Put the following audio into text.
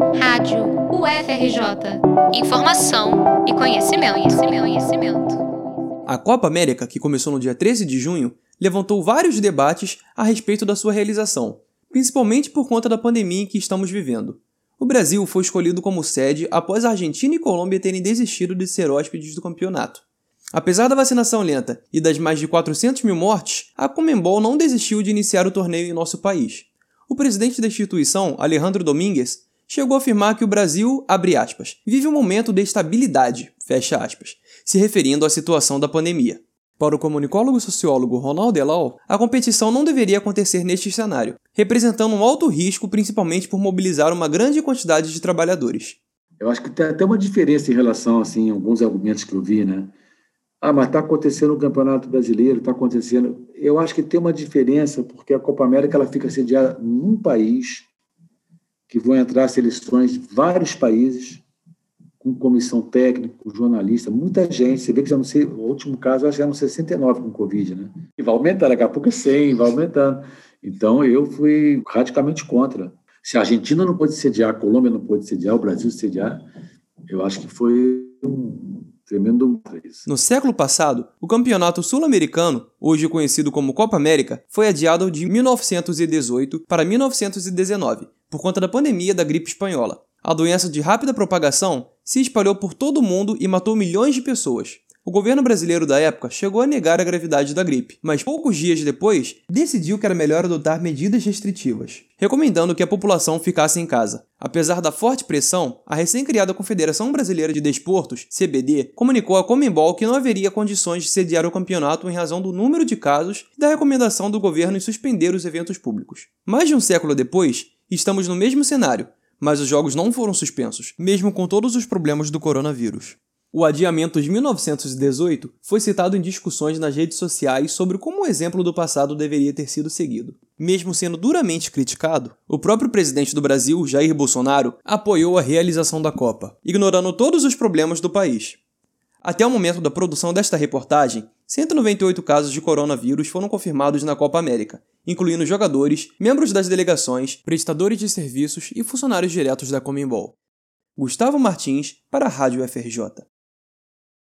Rádio UFRJ. Informação e conhecimento, conhecimento, conhecimento. A Copa América, que começou no dia 13 de junho, levantou vários debates a respeito da sua realização, principalmente por conta da pandemia em que estamos vivendo. O Brasil foi escolhido como sede após a Argentina e Colômbia terem desistido de ser hóspedes do campeonato. Apesar da vacinação lenta e das mais de 400 mil mortes, a Comembol não desistiu de iniciar o torneio em nosso país. O presidente da instituição, Alejandro Domingues, chegou a afirmar que o Brasil, aspas, vive um momento de estabilidade, aspas, se referindo à situação da pandemia. Para o comunicólogo sociólogo Ronaldo Elal, a competição não deveria acontecer neste cenário, representando um alto risco principalmente por mobilizar uma grande quantidade de trabalhadores. Eu acho que tem até uma diferença em relação assim, a alguns argumentos que eu vi, né? Ah, mas está acontecendo o Campeonato Brasileiro, está acontecendo. Eu acho que tem uma diferença, porque a Copa América ela fica sediada num país, que vão entrar seleções de vários países, com comissão técnica, com jornalista, muita gente. Você vê que já não sei, o último caso acho que eram 69 com Covid, né? E vai aumentando, daqui a pouco é 100, vai aumentando. Então eu fui radicalmente contra. Se a Argentina não pode sediar, a Colômbia não pode sediar, o Brasil sediar, eu acho que foi um tremendo isso. No século passado, o campeonato sul-americano, hoje conhecido como Copa América, foi adiado de 1918 para 1919 por conta da pandemia da gripe espanhola. A doença de rápida propagação se espalhou por todo o mundo e matou milhões de pessoas. O governo brasileiro da época chegou a negar a gravidade da gripe, mas poucos dias depois decidiu que era melhor adotar medidas restritivas, recomendando que a população ficasse em casa. Apesar da forte pressão, a recém-criada Confederação Brasileira de Desportos, CBD, comunicou à Comembol que não haveria condições de sediar o campeonato em razão do número de casos e da recomendação do governo em suspender os eventos públicos. Mais de um século depois, estamos no mesmo cenário, mas os jogos não foram suspensos, mesmo com todos os problemas do coronavírus. O adiamento de 1918 foi citado em discussões nas redes sociais sobre como o exemplo do passado deveria ter sido seguido. Mesmo sendo duramente criticado, o próprio presidente do Brasil, Jair Bolsonaro, apoiou a realização da Copa, ignorando todos os problemas do país. Até o momento da produção desta reportagem, 198 casos de coronavírus foram confirmados na Copa América, incluindo jogadores, membros das delegações, prestadores de serviços e funcionários diretos da Comembol. Gustavo Martins para a Rádio FRJ.